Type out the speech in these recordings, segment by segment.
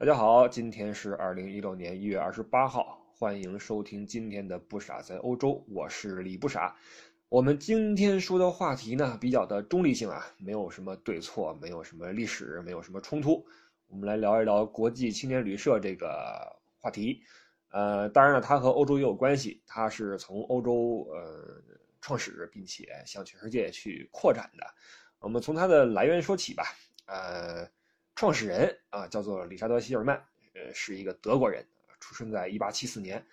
大家好，今天是二零一六年一月二十八号，欢迎收听今天的不傻在欧洲，我是李不傻。我们今天说的话题呢，比较的中立性啊，没有什么对错，没有什么历史，没有什么冲突。我们来聊一聊国际青年旅社这个话题。呃，当然了，它和欧洲也有关系，它是从欧洲呃创始，并且向全世界去扩展的。我们从它的来源说起吧。呃。创始人啊，叫做理查德·希尔曼，呃，是一个德国人，出生在1874年，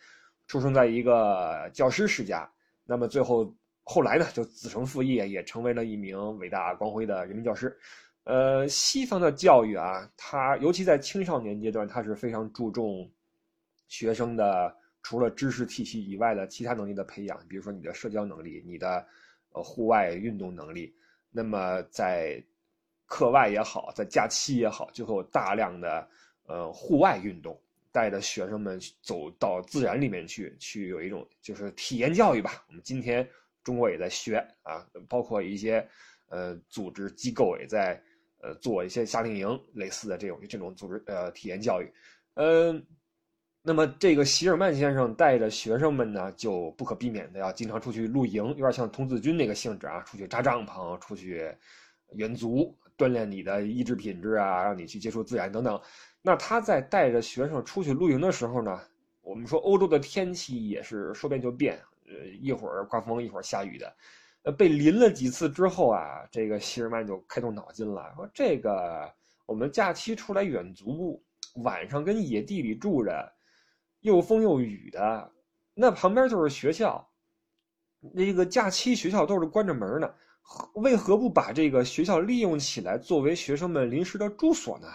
出生在一个教师世家。那么最后后来呢，就子承父业，也成为了一名伟大光辉的人民教师。呃，西方的教育啊，他尤其在青少年阶段，他是非常注重学生的除了知识体系以外的其他能力的培养，比如说你的社交能力，你的呃户外运动能力。那么在课外也好，在假期也好，就会有大量的呃户外运动，带着学生们走到自然里面去，去有一种就是体验教育吧。我们今天中国也在学啊，包括一些呃组织机构也在呃做一些夏令营类似的这种这种组织呃体验教育。嗯，那么这个席尔曼先生带着学生们呢，就不可避免的要经常出去露营，有点像童子军那个性质啊，出去扎帐篷，出去远足。锻炼你的意志品质啊，让你去接触自然等等。那他在带着学生出去露营的时候呢，我们说欧洲的天气也是说变就变，呃，一会儿刮风，一会儿下雨的。呃，被淋了几次之后啊，这个希尔曼就开动脑筋了，说这个我们假期出来远足，晚上跟野地里住着，又风又雨的，那旁边就是学校，那个假期学校都是关着门呢。为何不把这个学校利用起来，作为学生们临时的住所呢？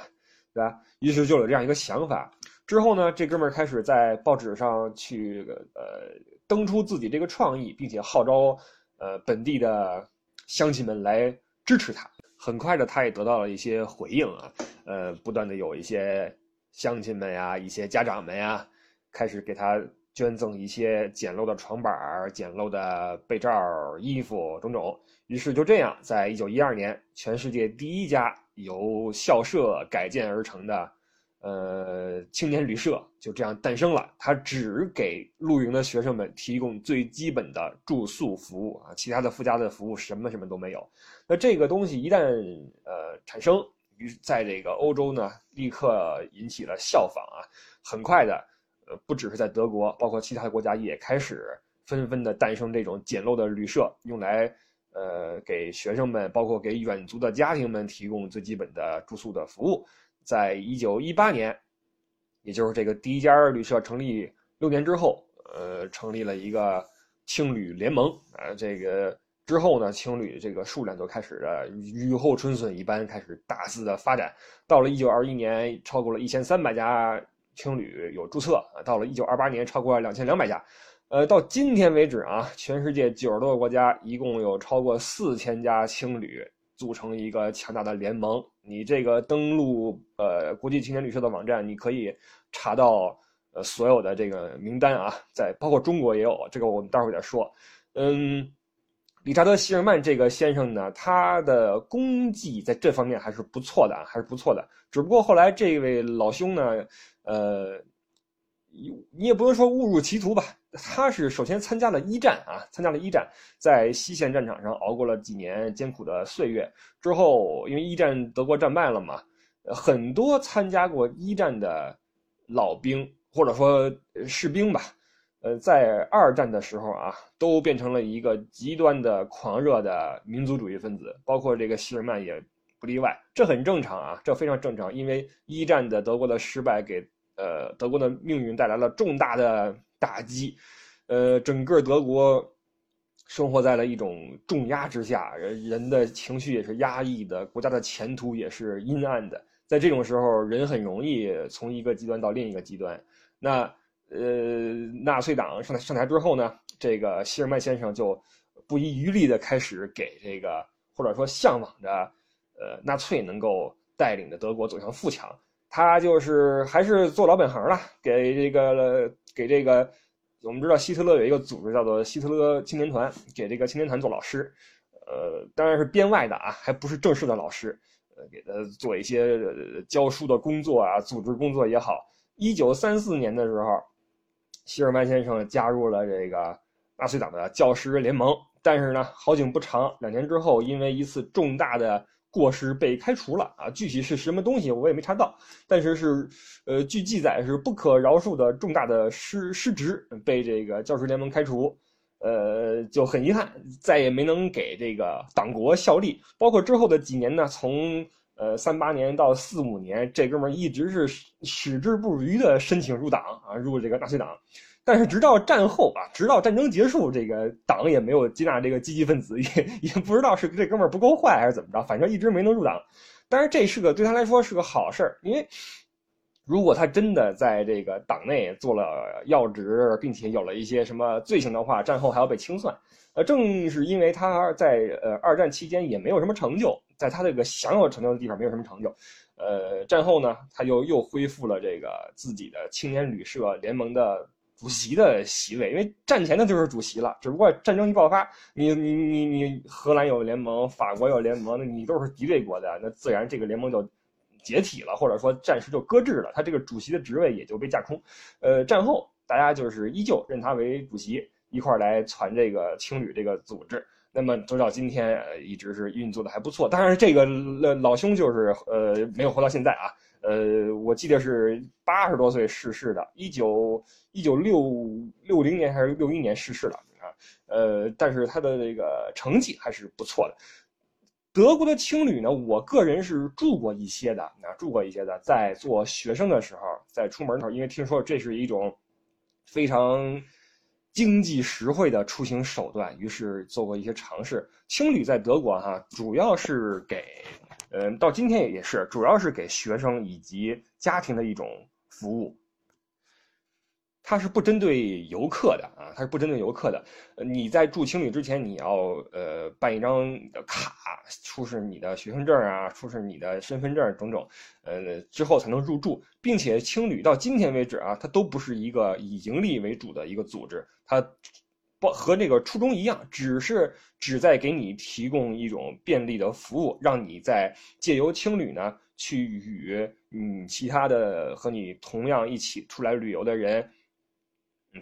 对吧？于是就有这样一个想法。之后呢，这哥们儿开始在报纸上去呃登出自己这个创意，并且号召呃本地的乡亲们来支持他。很快的，他也得到了一些回应啊，呃，不断的有一些乡亲们呀、一些家长们呀，开始给他捐赠一些简陋的床板、简陋的被罩、衣服种种。于是就这样，在一九一二年，全世界第一家由校舍改建而成的，呃，青年旅社就这样诞生了。它只给露营的学生们提供最基本的住宿服务啊，其他的附加的服务什么什么都没有。那这个东西一旦呃产生，于在这个欧洲呢，立刻引起了效仿啊。很快的，不只是在德国，包括其他国家也开始纷纷的诞生这种简陋的旅社，用来。呃，给学生们，包括给远足的家庭们提供最基本的住宿的服务。在一九一八年，也就是这个第一家旅社成立六年之后，呃，成立了一个青旅联盟。啊，这个之后呢，青旅这个数量就开始了雨后春笋一般开始大肆的发展。到了一九二一年，超过了一千三百家青旅有注册。到了一九二八年，超过两千两百家。呃，到今天为止啊，全世界九十多个国家，一共有超过四千家青旅组成一个强大的联盟。你这个登录呃国际青年旅社的网站，你可以查到呃所有的这个名单啊，在包括中国也有，这个我们待会儿再说。嗯，理查德·希尔曼这个先生呢，他的功绩在这方面还是不错的，还是不错的。只不过后来这位老兄呢，呃，你也不能说误入歧途吧。他是首先参加了一战啊，参加了一战，在西线战场上熬过了几年艰苦的岁月之后，因为一战德国战败了嘛，很多参加过一战的老兵或者说士兵吧，呃，在二战的时候啊，都变成了一个极端的狂热的民族主义分子，包括这个希尔曼也不例外，这很正常啊，这非常正常，因为一战的德国的失败给呃德国的命运带来了重大的。打击，呃，整个德国生活在了一种重压之下，人人的情绪也是压抑的，国家的前途也是阴暗的。在这种时候，人很容易从一个极端到另一个极端。那，呃，纳粹党上台上台之后呢，这个希尔曼先生就不遗余力的开始给这个或者说向往着，呃，纳粹能够带领着德国走向富强。他就是还是做老本行了，给这个给这个，我们知道希特勒有一个组织叫做希特勒青年团，给这个青年团做老师，呃，当然是编外的啊，还不是正式的老师，呃，给他做一些教书的工作啊，组织工作也好。一九三四年的时候，希尔曼先生加入了这个纳粹党的教师联盟，但是呢，好景不长，两年之后，因为一次重大的过失被开除了啊。具体是什么东西我也没查到，但是是，呃，据记载是不可饶恕的重大的失失职，被这个教师联盟开除。呃，就很遗憾，再也没能给这个党国效力。包括之后的几年呢，从呃三八年到四五年，这哥们儿一直是矢志不渝的申请入党啊，入这个纳粹党。但是直到战后啊，直到战争结束，这个党也没有接纳这个积极分子，也也不知道是这哥们儿不够坏还是怎么着，反正一直没能入党。但是这是个对他来说是个好事儿，因为。如果他真的在这个党内做了要职，并且有了一些什么罪行的话，战后还要被清算。呃，正是因为他在呃二战期间也没有什么成就，在他这个享有成就的地方没有什么成就，呃，战后呢，他又又恢复了这个自己的青年旅社联盟的主席的席位，因为战前的就是主席了，只不过战争一爆发，你你你你荷兰有联盟，法国有联盟，那你都是敌对国的，那自然这个联盟就。解体了，或者说暂时就搁置了，他这个主席的职位也就被架空。呃，战后大家就是依旧认他为主席，一块儿来传这个青旅这个组织。那么直到今天，呃，一直是运作的还不错。当然，这个老兄就是呃没有活到现在啊。呃，我记得是八十多岁逝世的，一九一九六六零年还是六一年逝世的啊。呃，但是他的这个成绩还是不错的。德国的青旅呢，我个人是住过一些的，啊，住过一些的，在做学生的时候，在出门的时候，因为听说这是一种非常经济实惠的出行手段，于是做过一些尝试。青旅在德国哈，主要是给，嗯，到今天也是，主要是给学生以及家庭的一种服务。它是不针对游客的啊，它是不针对游客的。你在住青旅之前，你要呃办一张卡，出示你的学生证啊，出示你的身份证种种，呃之后才能入住。并且青旅到今天为止啊，它都不是一个以盈利为主的一个组织，它不和这个初衷一样，只是只在给你提供一种便利的服务，让你在借由青旅呢去与嗯其他的和你同样一起出来旅游的人。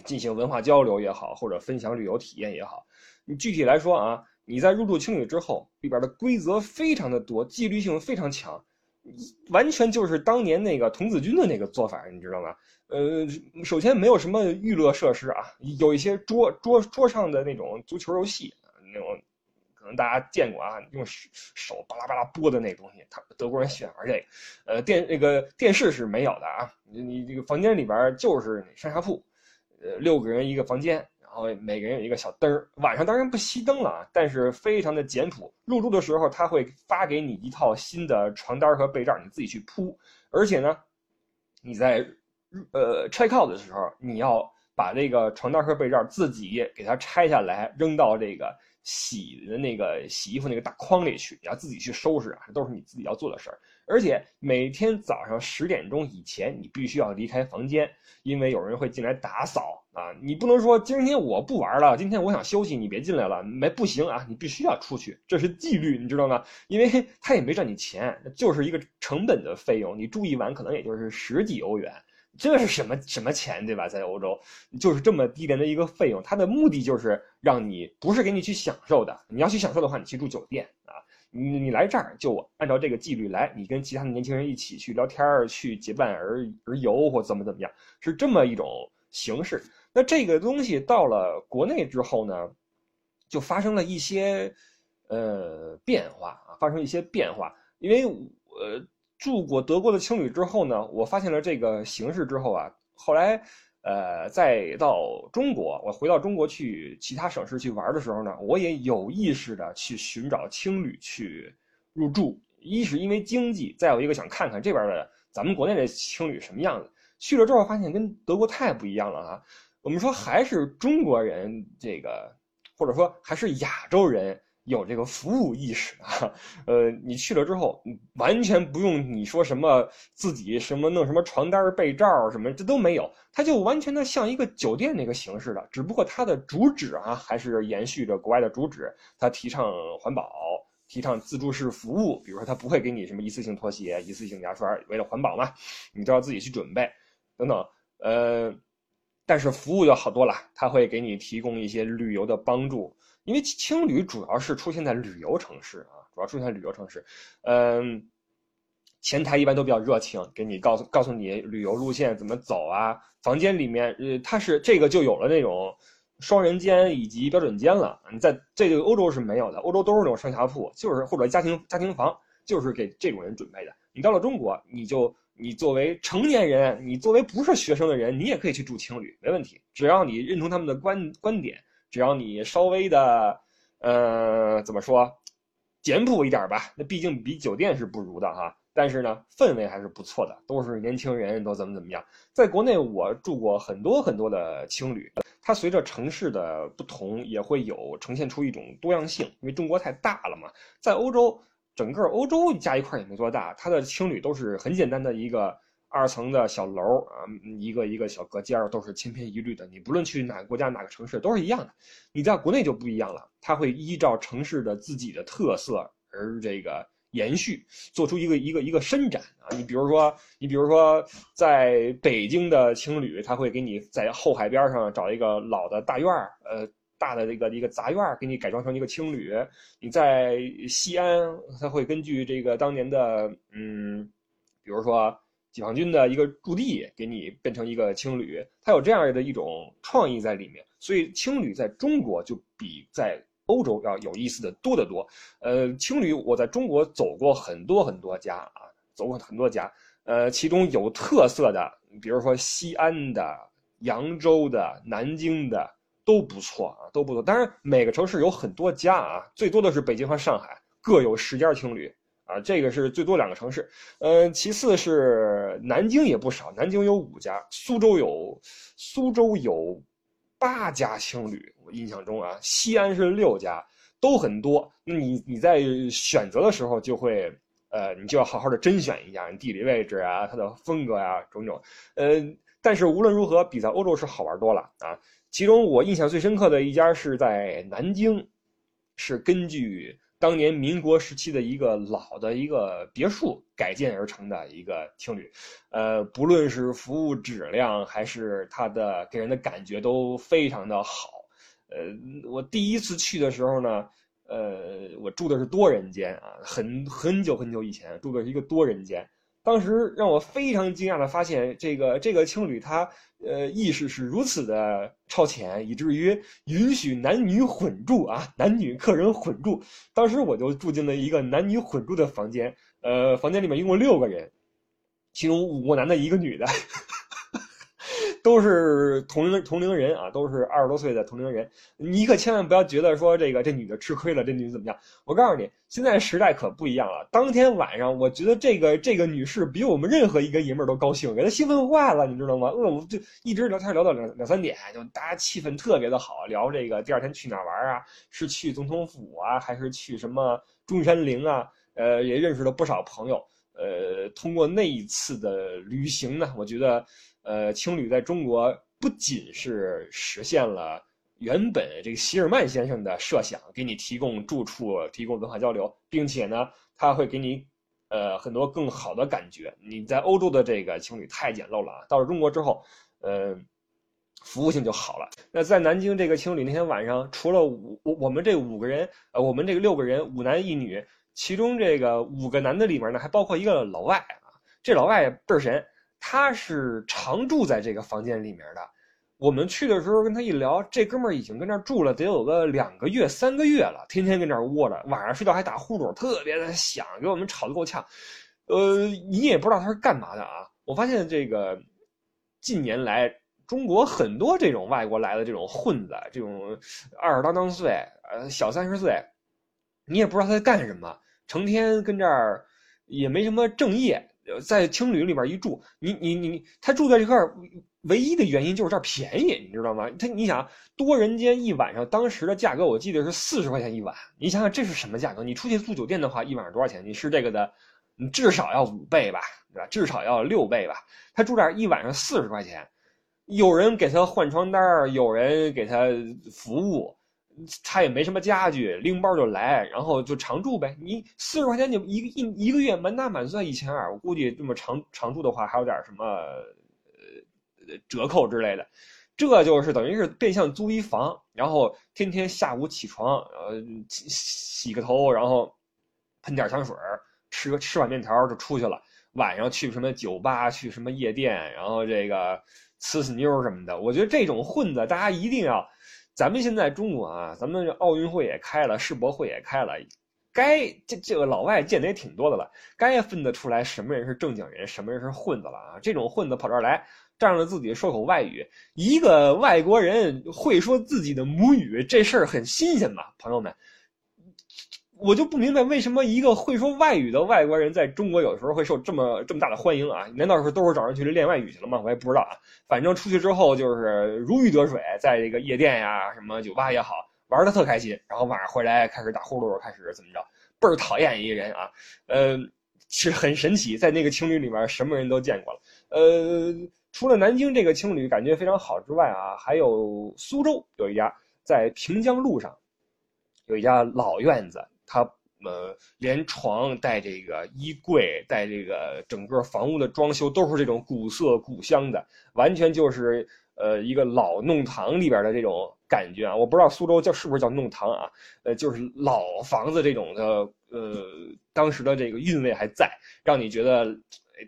进行文化交流也好，或者分享旅游体验也好，你具体来说啊，你在入住青旅之后，里边的规则非常的多，纪律性非常强，完全就是当年那个童子军的那个做法，你知道吗？呃，首先没有什么娱乐设施啊，有一些桌桌桌上的那种足球游戏，那种可能大家见过啊，用手巴拉巴拉拨的那东西，他德国人喜欢玩这个。呃，电那个电视是没有的啊，你你这个房间里边就是上下铺。呃，六个人一个房间，然后每个人有一个小灯儿。晚上当然不熄灯了啊，但是非常的简朴。入住的时候，他会发给你一套新的床单和被罩，你自己去铺。而且呢，你在呃拆靠的时候，你要把这个床单和被罩自己给它拆下来，扔到这个洗的那个洗衣服那个大筐里去，你要自己去收拾啊，这都是你自己要做的事儿。而且每天早上十点钟以前，你必须要离开房间，因为有人会进来打扫啊。你不能说今天我不玩了，今天我想休息，你别进来了，没不行啊，你必须要出去，这是纪律，你知道吗？因为他也没赚你钱，就是一个成本的费用。你住一晚可能也就是十几欧元，这是什么什么钱，对吧？在欧洲就是这么低廉的一个费用，它的目的就是让你不是给你去享受的，你要去享受的话，你去住酒店啊。你你来这儿就按照这个纪律来，你跟其他的年轻人一起去聊天儿，去结伴而而游或怎么怎么样，是这么一种形式。那这个东西到了国内之后呢，就发生了一些呃变化啊，发生一些变化。因为呃住过德国的青旅之后呢，我发现了这个形式之后啊，后来。呃，再到中国，我回到中国去其他省市去玩的时候呢，我也有意识的去寻找青旅去入住。一是因为经济，再有一个想看看这边的咱们国内的青旅什么样子。去了之后发现跟德国太不一样了啊！我们说还是中国人这个，或者说还是亚洲人。有这个服务意识啊，呃，你去了之后，完全不用你说什么自己什么弄什么床单被罩什么，这都没有，它就完全的像一个酒店那个形式的，只不过它的主旨啊，还是延续着国外的主旨，它提倡环保，提倡自助式服务，比如说他不会给你什么一次性拖鞋、一次性牙刷，为了环保嘛，你都要自己去准备等等。呃，但是服务就好多了，他会给你提供一些旅游的帮助，因为青旅主要是出现在旅游城市啊，主要出现在旅游城市。嗯，前台一般都比较热情，给你告诉告诉你旅游路线怎么走啊。房间里面，呃，它是这个就有了那种。双人间以及标准间了，你在这个欧洲是没有的，欧洲都是那种上下铺，就是或者家庭家庭房，就是给这种人准备的。你到了中国，你就你作为成年人，你作为不是学生的人，你也可以去住青旅，没问题，只要你认同他们的观观点，只要你稍微的，呃，怎么说，简朴一点吧，那毕竟比酒店是不如的哈。但是呢，氛围还是不错的，都是年轻人，都怎么怎么样。在国内，我住过很多很多的青旅，它随着城市的不同，也会有呈现出一种多样性。因为中国太大了嘛，在欧洲，整个欧洲加一块也没多大，它的青旅都是很简单的一个二层的小楼啊，一个一个小隔间都是千篇一律的。你不论去哪个国家哪个城市都是一样的。你在国内就不一样了，它会依照城市的自己的特色而这个。延续做出一个一个一个伸展啊！你比如说，你比如说，在北京的青旅，他会给你在后海边上找一个老的大院儿，呃，大的这个一个杂院儿，给你改装成一个青旅。你在西安，他会根据这个当年的，嗯，比如说解放军的一个驻地，给你变成一个青旅。它有这样的一种创意在里面，所以青旅在中国就比在。欧洲要有意思的多得多，呃，青旅我在中国走过很多很多家啊，走过很多家，呃，其中有特色的，比如说西安的、扬州的、南京的都不错啊，都不错。当然每个城市有很多家啊，最多的是北京和上海，各有十家青旅啊，这个是最多两个城市。呃，其次是南京也不少，南京有五家，苏州有，苏州有。八家青旅，我印象中啊，西安是六家，都很多。那你你在选择的时候就会，呃，你就要好好的甄选一下，你地理位置啊，它的风格啊，种种。呃，但是无论如何，比在欧洲是好玩多了啊。其中我印象最深刻的一家是在南京，是根据。当年民国时期的一个老的一个别墅改建而成的一个青旅，呃，不论是服务质量还是它的给人的感觉都非常的好。呃，我第一次去的时候呢，呃，我住的是多人间啊，很很久很久以前住的是一个多人间。当时让我非常惊讶的发现，这个这个青旅他，呃，意识是如此的超前，以至于允许男女混住啊，男女客人混住。当时我就住进了一个男女混住的房间，呃，房间里面一共六个人，其中五个男的，一个女的。都是同龄同龄人啊，都是二十多岁的同龄人。你可千万不要觉得说这个这女的吃亏了，这女的怎么样？我告诉你，现在时代可不一样了。当天晚上，我觉得这个这个女士比我们任何一个爷们儿都高兴，给她兴奋坏了，你知道吗？呃，我就一直聊天聊到两两三点，就大家气氛特别的好，聊这个第二天去哪玩啊？是去总统府啊，还是去什么中山陵啊？呃，也认识了不少朋友。呃，通过那一次的旅行呢，我觉得。呃，青旅在中国不仅是实现了原本这个希尔曼先生的设想，给你提供住处、提供文化交流，并且呢，他会给你呃很多更好的感觉。你在欧洲的这个青旅太简陋了啊，到了中国之后，呃，服务性就好了。那在南京这个青旅那天晚上，除了五我我们这五个人，呃，我们这个六个人，五男一女，其中这个五个男的里面呢，还包括一个老外啊，这老外倍儿神。他是常住在这个房间里面的。我们去的时候跟他一聊，这哥们儿已经跟那儿住了得有个两个月、三个月了，天天跟那儿窝着，晚上睡觉还打呼噜，特别的响，给我们吵得够呛。呃，你也不知道他是干嘛的啊。我发现这个近年来中国很多这种外国来的这种混子，这种二十当当岁，呃，小三十岁，你也不知道他在干什么，成天跟这儿也没什么正业。在青旅里边一住，你你你，他住在这块儿，唯一的原因就是这儿便宜，你知道吗？他你想多人间一晚上，当时的价格我记得是四十块钱一晚，你想想这是什么价格？你出去住酒店的话，一晚上多少钱？你是这个的，你至少要五倍吧，对吧？至少要六倍吧。他住这儿一晚上四十块钱，有人给他换床单有人给他服务，他也没什么家具，拎包就来，然后就常住呗。你四十块钱就一个一一个月满打满算一千二，我估计这么常常住的话还有点什么呃折扣之类的。这就是等于是变相租一房，然后天天下午起床，呃洗洗个头，然后喷点香水，吃个吃碗面条就出去了。晚上去什么酒吧，去什么夜店，然后这个呲呲妞什么的。我觉得这种混子，大家一定要。咱们现在中国啊，咱们奥运会也开了，世博会也开了，该这这个老外见的也挺多的了，该分得出来什么人是正经人，什么人是混子了啊！这种混子跑这儿来，仗着自己说口外语，一个外国人会说自己的母语，这事儿很新鲜吧，朋友们？我就不明白为什么一个会说外语的外国人在中国有的时候会受这么这么大的欢迎啊？难道是都是找人去练外语去了吗？我也不知道啊。反正出去之后就是如鱼得水，在这个夜店呀、什么酒吧也好，玩的特开心。然后晚上回来开始打呼噜，开始怎么着，倍儿讨厌一个人啊。呃，是很神奇，在那个青旅里面什么人都见过了。呃，除了南京这个青旅感觉非常好之外啊，还有苏州有一家在平江路上有一家老院子。它呃，连床带这个衣柜，带这个整个房屋的装修都是这种古色古香的，完全就是呃一个老弄堂里边的这种感觉啊！我不知道苏州叫是不是叫弄堂啊？呃，就是老房子这种的，呃，当时的这个韵味还在，让你觉得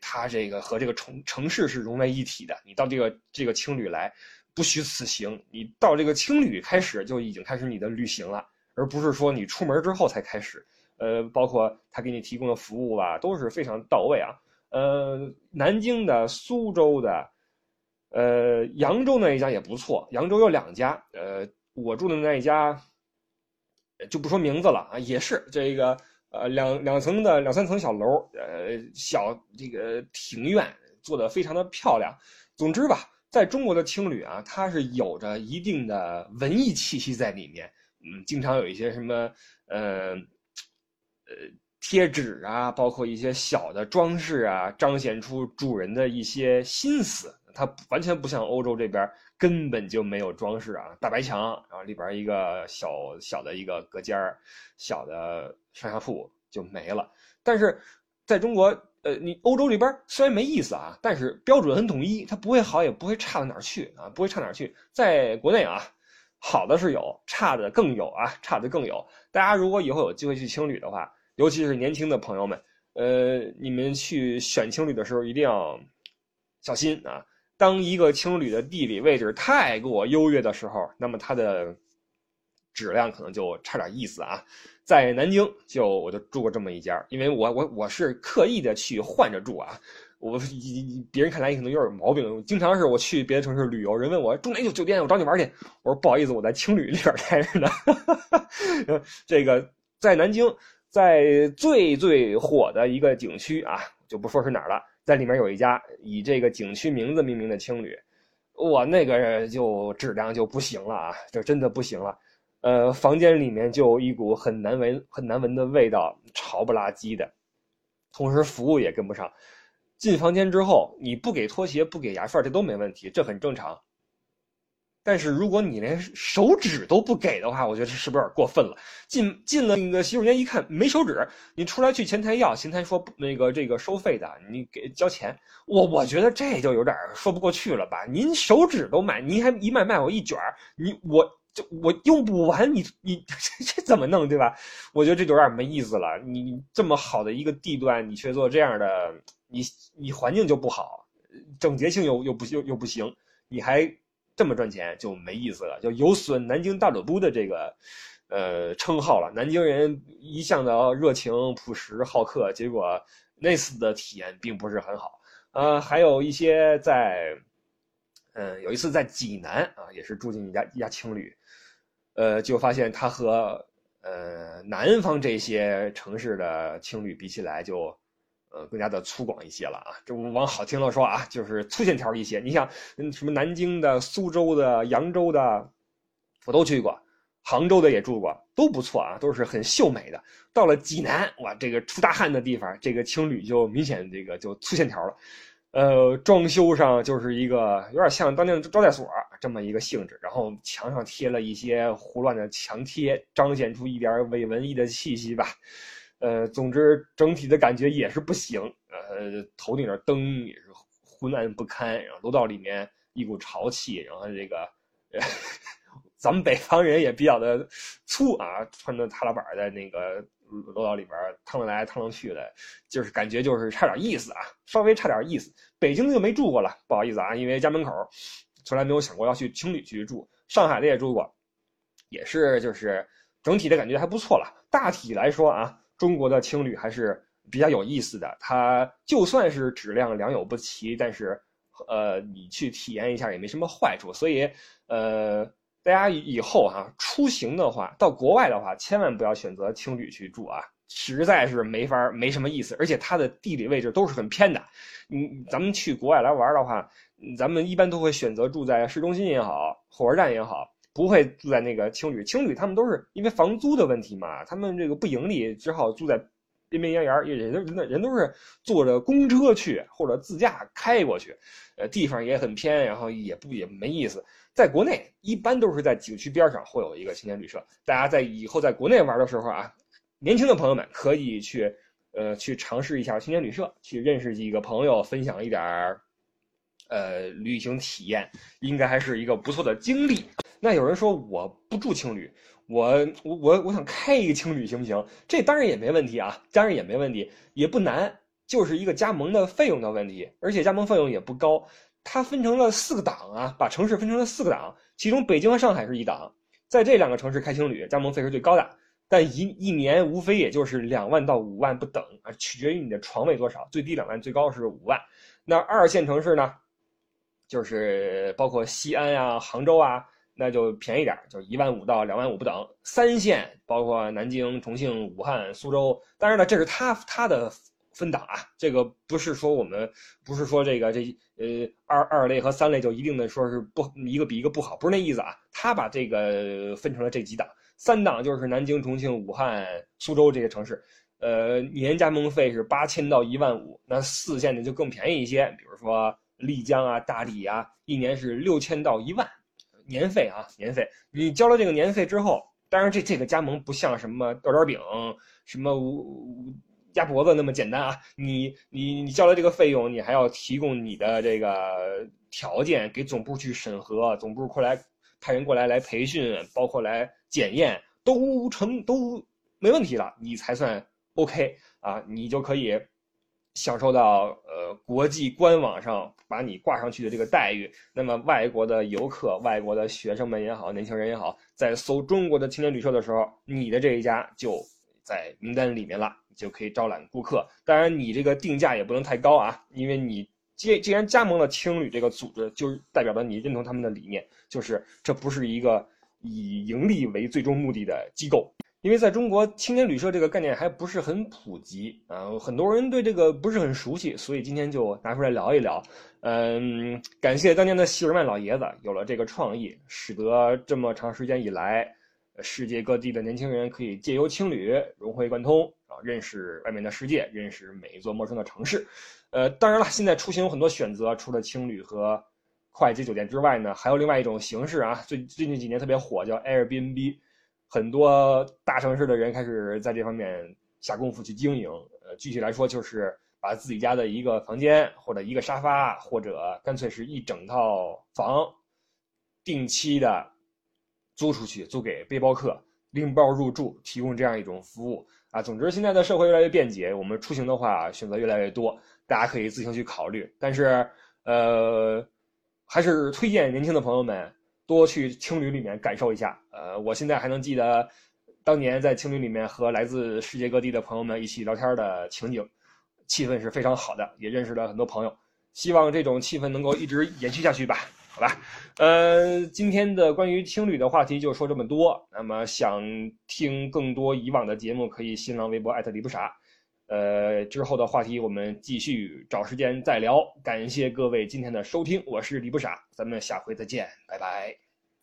它这个和这个城城市是融为一体的。你到这个这个青旅来，不虚此行，你到这个青旅开始就已经开始你的旅行了。而不是说你出门之后才开始，呃，包括他给你提供的服务吧，都是非常到位啊。呃，南京的、苏州的，呃，扬州那一家也不错。扬州有两家，呃，我住的那一家就不说名字了啊，也是这个呃两两层的两三层小楼，呃，小这个庭院做的非常的漂亮。总之吧，在中国的青旅啊，它是有着一定的文艺气息在里面。嗯，经常有一些什么，呃，呃，贴纸啊，包括一些小的装饰啊，彰显出主人的一些心思。它完全不像欧洲这边，根本就没有装饰啊，大白墙，然后里边一个小小的一个隔间小的上下铺就没了。但是在中国，呃，你欧洲这边虽然没意思啊，但是标准很统一，它不会好，也不会差到哪儿去啊，不会差哪儿去。在国内啊。好的是有，差的更有啊，差的更有。大家如果以后有机会去青旅的话，尤其是年轻的朋友们，呃，你们去选青旅的时候一定要小心啊。当一个青旅的地理位置太过优越的时候，那么它的质量可能就差点意思啊。在南京就我就住过这么一家，因为我我我是刻意的去换着住啊。我别人看来可能有点毛病，经常是我去别的城市旅游，人问我住哪酒酒店，我找你玩去。我说不好意思，我在青旅里边待着呢。这个在南京，在最最火的一个景区啊，就不说是哪儿了，在里面有一家以这个景区名字命名的青旅，哇，那个就质量就不行了啊，就真的不行了。呃，房间里面就一股很难闻、很难闻的味道，潮不拉几的，同时服务也跟不上。进房间之后，你不给拖鞋、不给牙刷，这都没问题，这很正常。但是如果你连手纸都不给的话，我觉得是不是有点过分了？进进了那个洗手间一看没手纸，你出来去前台要，前台说那个这个收费的，你给交钱。我我觉得这就有点说不过去了吧？您手纸都卖，您还一卖卖我一卷你我就我用不完，你你 这这怎么弄对吧？我觉得这就有点没意思了。你这么好的一个地段，你却做这样的。你你环境就不好，整洁性又又不又又不行，你还这么赚钱就没意思了，就有损南京大首都的这个呃称号了。南京人一向的热情朴实好客，结果那次的体验并不是很好。呃，还有一些在，嗯，有一次在济南啊，也是住进一家一家青旅，呃，就发现它和呃南方这些城市的青旅比起来就。呃，更加的粗犷一些了啊，这往好听了说啊，就是粗线条一些。你想，嗯，什么南京的、苏州的、扬州的，我都去过，杭州的也住过，都不错啊，都是很秀美的。到了济南，哇，这个出大汗的地方，这个青旅就明显这个就粗线条了。呃，装修上就是一个有点像当年的招待所，这么一个性质。然后墙上贴了一些胡乱的墙贴，彰显出一点伪文艺的气息吧。呃，总之整体的感觉也是不行。呃，头顶的灯也是昏暗不堪，然后楼道里面一股潮气，然后这个。呃 咱们北方人也比较的粗啊，穿着踏拉板在那个楼道里边趟来来趟去的，就是感觉就是差点意思啊，稍微差点意思。北京的就没住过了，不好意思啊，因为家门口从来没有想过要去青旅去住。上海的也住过，也是就是整体的感觉还不错了。大体来说啊，中国的青旅还是比较有意思的。它就算是质量良莠不齐，但是。呃，你去体验一下也没什么坏处，所以，呃，大家以后哈出行的话，到国外的话，千万不要选择青旅去住啊，实在是没法没什么意思，而且它的地理位置都是很偏的。嗯，咱们去国外来玩的话，咱们一般都会选择住在市中心也好，火车站也好，不会住在那个青旅。青旅他们都是因为房租的问题嘛，他们这个不盈利，只好住在。边边沿沿，人人人人都是坐着公车去或者自驾开过去，呃，地方也很偏，然后也不也没意思。在国内一般都是在景区边上会有一个青年旅社，大家在以后在国内玩的时候啊，年轻的朋友们可以去，呃，去尝试一下青年旅社，去认识几个朋友，分享一点，呃，旅行体验，应该还是一个不错的经历。那有人说我不住青旅。我我我我想开一个青旅行不行？这当然也没问题啊，当然也没问题，也不难，就是一个加盟的费用的问题，而且加盟费用也不高。它分成了四个档啊，把城市分成了四个档，其中北京和上海是一档，在这两个城市开青旅，加盟费是最高的，但一一年无非也就是两万到五万不等啊，取决于你的床位多少，最低两万，最高是五万。那二线城市呢，就是包括西安呀、杭州啊。那就便宜点就一万五到两万五不等。三线包括南京、重庆、武汉、苏州，当然了，这是它它的分档啊。这个不是说我们不是说这个这呃二二类和三类就一定的说是不一个比一个不好，不是那意思啊。他把这个分成了这几档，三档就是南京、重庆、武汉、苏州这些城市，呃，年加盟费是八千到一万五。那四线的就更便宜一些，比如说丽江啊、大理啊，一年是六千到一万。年费啊，年费，你交了这个年费之后，当然这这个加盟不像什么豆点饼、什么鸭脖子那么简单啊。你你你交了这个费用，你还要提供你的这个条件给总部去审核，总部过来派人过来来培训，包括来检验，都成都没问题了，你才算 OK 啊，你就可以。享受到呃国际官网上把你挂上去的这个待遇，那么外国的游客、外国的学生们也好，年轻人也好，在搜中国的青年旅社的时候，你的这一家就在名单里面了，就可以招揽顾客。当然，你这个定价也不能太高啊，因为你既既然加盟了青旅这个组织，就代表了你认同他们的理念，就是这不是一个以盈利为最终目的的机构。因为在中国，青年旅社这个概念还不是很普及啊，很多人对这个不是很熟悉，所以今天就拿出来聊一聊。嗯，感谢当年的希尔曼老爷子有了这个创意，使得这么长时间以来，世界各地的年轻人可以借由青旅融会贯通啊，认识外面的世界，认识每一座陌生的城市。呃，当然了，现在出行有很多选择，除了青旅和快捷酒店之外呢，还有另外一种形式啊，最最近几年特别火，叫 Airbnb。很多大城市的人开始在这方面下功夫去经营。呃，具体来说就是把自己家的一个房间或者一个沙发，或者干脆是一整套房，定期的租出去，租给背包客，拎包入住，提供这样一种服务啊。总之，现在的社会越来越便捷，我们出行的话选择越来越多，大家可以自行去考虑。但是，呃，还是推荐年轻的朋友们。多去青旅里面感受一下，呃，我现在还能记得当年在青旅里面和来自世界各地的朋友们一起聊天的情景，气氛是非常好的，也认识了很多朋友。希望这种气氛能够一直延续下去吧，好吧？呃，今天的关于青旅的话题就说这么多。那么想听更多以往的节目，可以新浪微博艾特李不傻。呃，之后的话题我们继续找时间再聊。感谢各位今天的收听，我是李不傻，咱们下回再见，拜拜。